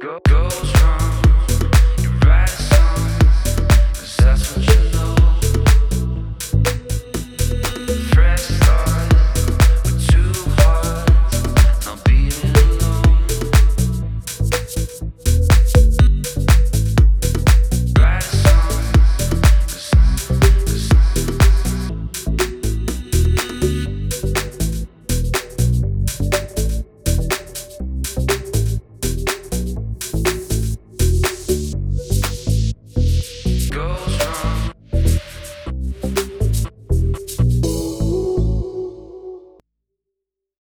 Goes wrong.